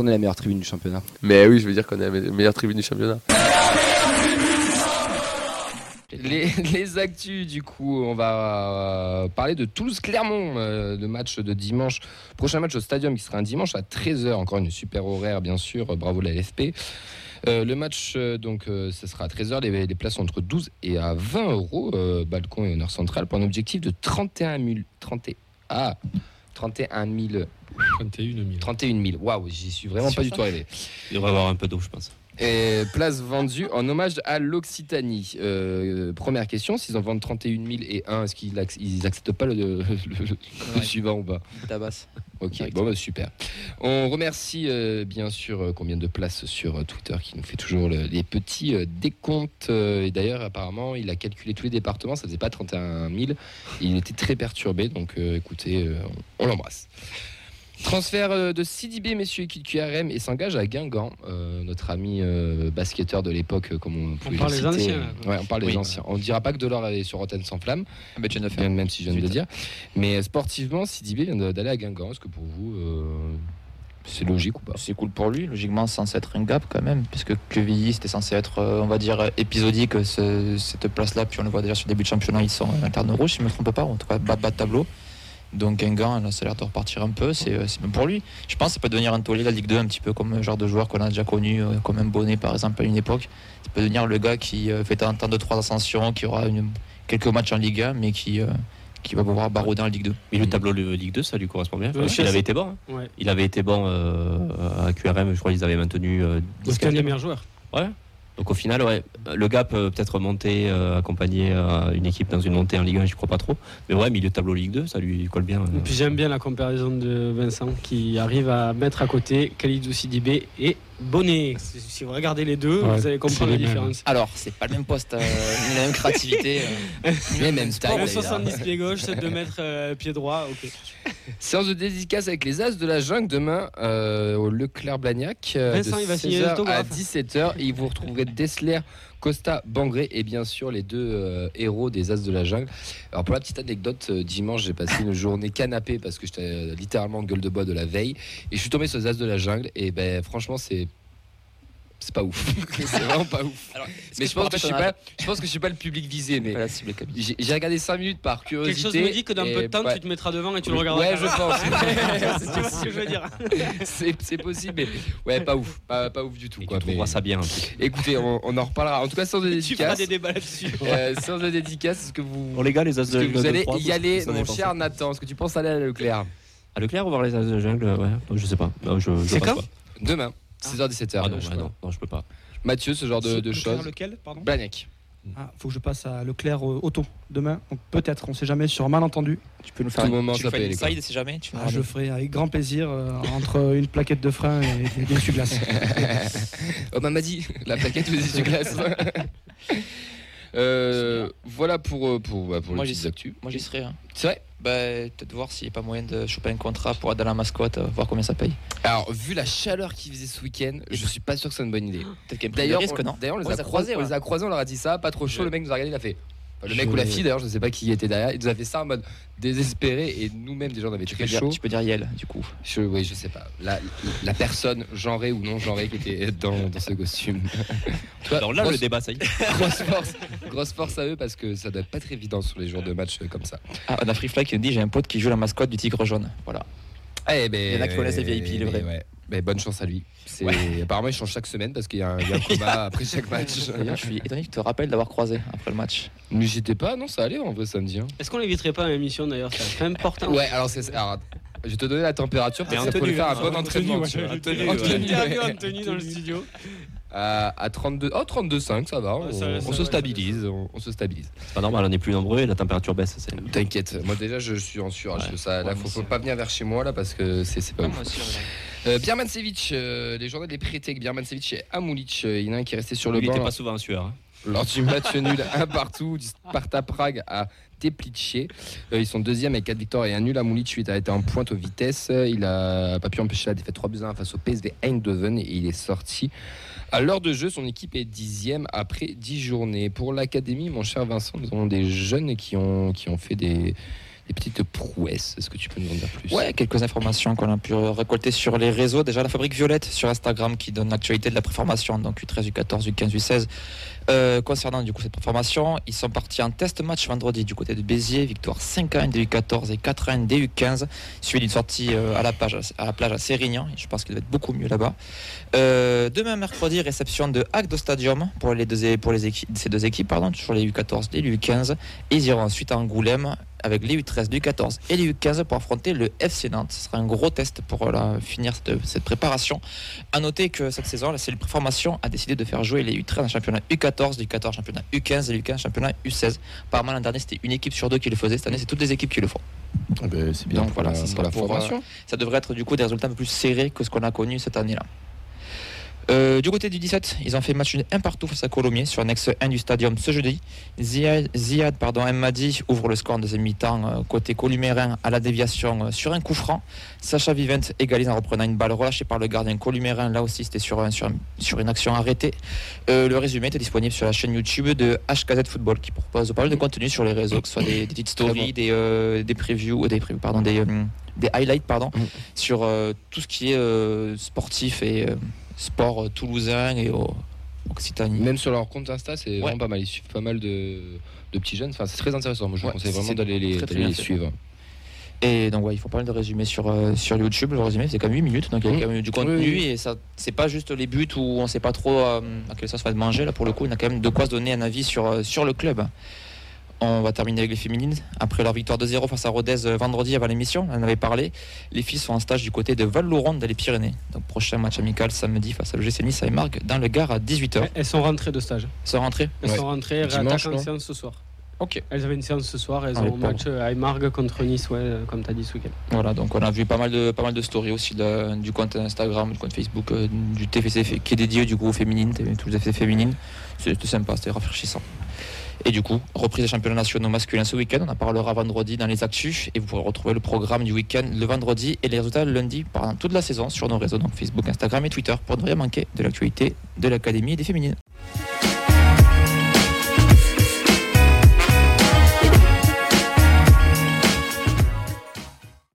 qu'on est la meilleure tribune du championnat. Mais oui, je veux dire qu'on est la meilleure tribune du championnat. Les, les actus, du coup, on va euh, parler de Toulouse-Clermont, euh, le match de dimanche. Prochain match au Stadium qui sera un dimanche à 13h. Encore une super horaire, bien sûr. Bravo la LFP. Euh, le match, euh, donc, euh, ce sera à 13h. Les, les places sont entre 12 et à 20 euros. euh, balcon et honneur central pour un objectif de 31 000. 30, ah, 31 000. 21 000. 31 000. Waouh, j'y suis vraiment pas du tout arrivé. Il devrait y avoir un peu d'eau, je pense. Et place vendue en hommage à l'Occitanie. Euh, première question, s'ils en vendent 31 000 et 1, est-ce qu'ils ac- ils acceptent pas le, le- le- le Ouais. suivant ou pas? Tabas. Ok, bon bah, super. On remercie euh, bien sûr euh, combien de places sur euh, Twitter qui nous fait toujours le- les petits euh, décomptes. Euh, et d'ailleurs, apparemment, il a calculé tous les départements, ça faisait pas 31 000. Il était très perturbé, donc euh, écoutez, euh, on l'embrasse. Transfert euh, de Sidibé, messieurs équipe QRM, et s'engage à Guingamp, euh, notre ami euh, basketteur de l'époque, comme on pouvait parle le des citer. anciens, là. Ouais, on parle des Oui. anciens. On ne dira pas que Delors est sur Rotten sans flamme, Ah bah, tu viens de le faire. même, si je viens de le dire. Mais sportivement, Sidibé vient d'aller à Guingamp. Est-ce que pour vous, euh, c'est logique ou pas? C'est cool pour lui, logiquement c'est censé être un gap quand même, puisque Quevilly c'était censé être, on va dire, épisodique ce- cette place-là, puis on le voit déjà sur le début de championnat, ils sont interne rouge, si je ne me trompe pas, en tout cas bas, bas de tableau. Donc Guingamp, là, ça a l'air de repartir un peu, c'est euh, c'est même pour lui. Je pense que ça peut devenir un tollé la Ligue 2, un petit peu comme un genre de joueur qu'on a déjà connu, euh, comme un Bonnet par exemple à une époque. Ça peut devenir le gars qui euh, fait tant de trois ascensions, qui aura une- quelques matchs en Ligue 1, mais qui, euh, qui va pouvoir barouder en Ligue 2. Mais le tableau de Ligue 2, ça lui correspond bien. Ouais, il avait été bon. hein. Ouais. Il avait été bon euh, à QRM, je crois qu'ils avaient maintenu euh, Donc, c'est un des 10 meilleurs joueurs. Donc au final, le gars peut peut-être remonter, euh, accompagner euh, une équipe dans une montée en Ligue 1, je crois pas trop. Mais ouais, milieu de tableau Ligue 2, ça lui colle bien. euh. J'aime bien la comparaison de Vincent qui arrive à mettre à côté Khalidou Sidibé et Bonnet. Si si vous regardez les deux, Ouais, vous allez comprendre la les mêmes. différence. Alors, c'est pas le même poste, euh, la même créativité. euh. Mais même taille. Le d'ailleurs. 70 pieds gauche, 7 de mètre euh, pied droit. Séance de dédicace avec les As de la Jungle demain euh, au Leclerc-Blagnac. euh, Vincent, de il va signer 16h à l'autographe. 17h. Et vous retrouverez Dessler, Costa, Bangré et bien sûr les deux euh, héros des As de la Jungle. Alors pour la petite anecdote, euh, dimanche j'ai passé une journée canapé parce que j'étais euh, littéralement en gueule de bois de la veille. Et je suis tombé sur les As de la Jungle. Et ben franchement c'est... C'est pas ouf. c'est vraiment pas ouf. Alors, Mais je pense, que je, suis pas, je pense que je suis pas le public visé. Mais Pas la cible, Camille. j'ai regardé 5 minutes par curiosité. Quelque chose me dit que dans peu de temps, ouais. tu te mettras devant et tu le regarderas. Ouais, je pense. C'est ce que je veux dire. c'est c'est possible, mais ouais, pas ouf, pas, pas ouf du tout. Et Quoi, tu trouveras ça bien. un peu. Écoutez, on, on en reparlera. En tout cas, sans de Tu feras dédicace, des débats là-dessus. euh, sans de dédicace, est-ce que vous, Pour les gars, les As de que vous 2, allez 3, y aller, mon cher Nathan Est-ce que tu penses aller à Leclerc? À Leclerc ou voir les As de Jungle Ouais, je sais pas. C'est quand? Demain, 16h-17h. Ah non, ouais, non, non, je peux pas. Mathieu, ce genre de, choses. Lequel, pardon? Blagnac. Ah, faut que je passe à Leclerc euh, auto demain. Donc peut-être, on sait jamais, sur un malentendu. Tu peux nous faire le moment, tu fais inside, si jamais. Tu Ah, je ferai avec grand plaisir euh, entre une plaquette de frein et des, des essuie-glaces. oh, m'a dit la plaquette ou les essuie-glaces Euh, voilà pour, euh, pour, bah, pour Moi, les j'y petites actus. Moi, j'y serai. hein. C'est vrai Bah, peut-être voir s'il n'y a pas moyen de choper un contrat pour être dans la mascotte, euh, voir combien ça paye. Alors, vu la chaleur qu'il faisait ce week-end, je suis pas sûr que c'est une bonne idée. Peut-être qu'il y a un D'ailleurs, risque, on, non d'ailleurs, on les Ouais, a ça croisés, croisé, on les a croisés, on leur a dit ça, pas trop chaud. Le mec nous a regardé, il a fait. Le mec ou la fille d'ailleurs, je sais pas qui était derrière, il nous a fait ça en mode désespéré et nous-mêmes déjà on avait tu très peux, dire, chaud. tu peux dire Yel, du coup. Je, oui, je sais pas. La, la personne genrée ou non genrée qui était dans, dans ce costume. Toi, Alors là, grosse, le débat, ça y est. grosse force, grosse force à eux parce que ça doit pas être évident sur les jours de match euh, comme ça. Ah, on a Free Fly qui nous dit j'ai un pote qui joue la mascotte du tigre jaune. Voilà. Eh ben, Il y en a qui connaissent les VIP, le vrai. ouais. Ben, bonne chance à lui. C'est- Apparemment, il change chaque semaine parce qu'il y a un, il y a un coma après chaque match. D'ailleurs, je suis étonné que tu te rappelles d'avoir croisé après le match. Mais j'étais pas, non, ça allait en vrai samedi. hein. Est-ce qu'on l'éviterait pas à l'émission d'ailleurs? C'est quand même important. Ouais, alors c'est. alors, je vais te donner la température parce que ça peut tenue, faire un hein. bon En entraînement. Anthony dans le studio. À, à 32, oh 32,5, ça va. Ouais, on, ça- on ça se stabilise, on, on se stabilise. C'est pas normal, on est plus nombreux et la température baisse. c'est- T'inquiète, moi déjà je suis en surage. Ouais. Ça, là, faut, pas venir vers chez moi là parce que c'est c'est pas ouf. moi Euh, Birmancevic, euh, les journées des prêtés avec et Amulic, euh, il y en a un qui est resté sur le Il banc était pas souvent en sueur. hein. lors du match nul un partout du Sparta Prague à Teplice. Euh, ils sont deuxième avec 4 victoires et un nul. Amulic lui, a été en pointe aux vitesses. Il a pas pu empêcher la défaite 3 buts à 1 face au PSV Eindhoven et il est sorti. À l'heure de jeu, son équipe est dixième après 10 journées. Pour l'académie, mon cher Vincent, nous avons des jeunes qui ont, qui ont fait des, des petites prouesses. Est-ce que tu peux nous en dire plus? Ouais, quelques informations qu'on a pu récolter sur les réseaux. Déjà, la fabrique Violette sur Instagram qui donne l'actualité de la préformation, donc U13, U14, U15, U16. Euh, concernant du coup cette préformation, ils sont partis en test match vendredi du côté de Béziers, victoire 5 1 des U14 et 4 1 des U15, suivi d'une sortie euh, à la plage à la plage à Sérignan. Je pense qu'il va être beaucoup mieux là-bas. Euh, demain mercredi, réception de Agdo Stadium pour les deux pour les ces deux équipes, pardon, toujours les U14 et les U15. Et ils iront ensuite à Angoulême avec les U13, les U14 et les U15 pour affronter le FC Nantes. Ce sera un gros test pour euh, finir cette, cette, préparation. À noter que cette saison, la cellule préformation a décidé de faire jouer les U13 en championnat U14, les U14 championnat U15 et les U15 championnat U16. Apparemment, l'an dernier, c'était une équipe sur deux qui le faisait. Cette année, c'est toutes les équipes qui le font. Ah ben, c'est bien Donc pour voilà, la, ça, pour sera la pour, formation. euh, ça devrait être du coup des résultats un peu plus serrés que ce qu'on a connu cette année-là. Euh, du côté du 17, ils ont fait match un partout face à Colomiers sur annexe 1 du stadium ce jeudi. Ziad, Ziad pardon, Madi ouvre le score en deuxième mi-temps euh, côté columérin à la déviation euh, sur un coup franc. Sacha Vivent égalise en reprenant une balle relâchée par le gardien columérin. Là aussi, c'était sur, un- sur, un- sur une action arrêtée. Euh, le résumé est disponible sur la chaîne YouTube de HKZ Football qui propose pas mal de contenu sur les réseaux, que ce soit des, des petites stories, bon. des, euh, des previews, des, previews, pardon, des, des highlights pardon, Mm. sur tout ce qui est sportif et sport euh, toulousain et au- Occitanie. Même sur leur compte Insta, c'est Ouais. vraiment pas mal. Ils suivent pas mal de, de petits jeunes. Enfin, c'est très intéressant. Moi, je vous Ouais, conseille vraiment d'aller les, très, très suivre. Et donc ouais, il faut pas mal de résumés sur, euh, sur YouTube. Le résumé c'est quand même 8 minutes, donc il y a Mmh. quand même du contenu Oui, oui. et ça c'est pas juste les buts où on sait pas trop euh, à quelle sauce va être mangé. Là pour le coup, on a quand même de quoi se donner un avis sur, euh, sur le club. On va terminer avec les féminines. Après leur victoire de 0 face à Rodez euh, vendredi avant l'émission, on en avait parlé. Les filles sont en stage du côté de Val-Louron dans les Pyrénées. Donc prochain match amical samedi face à l'OGC Nice à Margue dans le Gard à 18h. Elles sont rentrées de stage. Sont rentrées Elles Ouais. sont rentrées, elles Dimanche, réattaquent en séance ce soir. Ok. Elles avaient une séance ce soir, elles Ah, ont un match à Margue contre Nice, ouais, euh, comme tu as dit ce week-end. Voilà, donc on a vu pas mal de, pas mal de stories aussi de- du compte Instagram, du compte Facebook, euh, du TFC qui est dédié du coup aux féminines, tous les FC féminines. C'était sympa, c'était rafraîchissant. Et du coup, reprise des championnats nationaux masculins ce week-end, on en parlera vendredi dans les actus et vous pourrez retrouver le programme du week-end le vendredi et les résultats le lundi pendant toute la saison sur nos réseaux, donc Facebook, Instagram et Twitter pour ne rien manquer de l'actualité de l'Académie des féminines.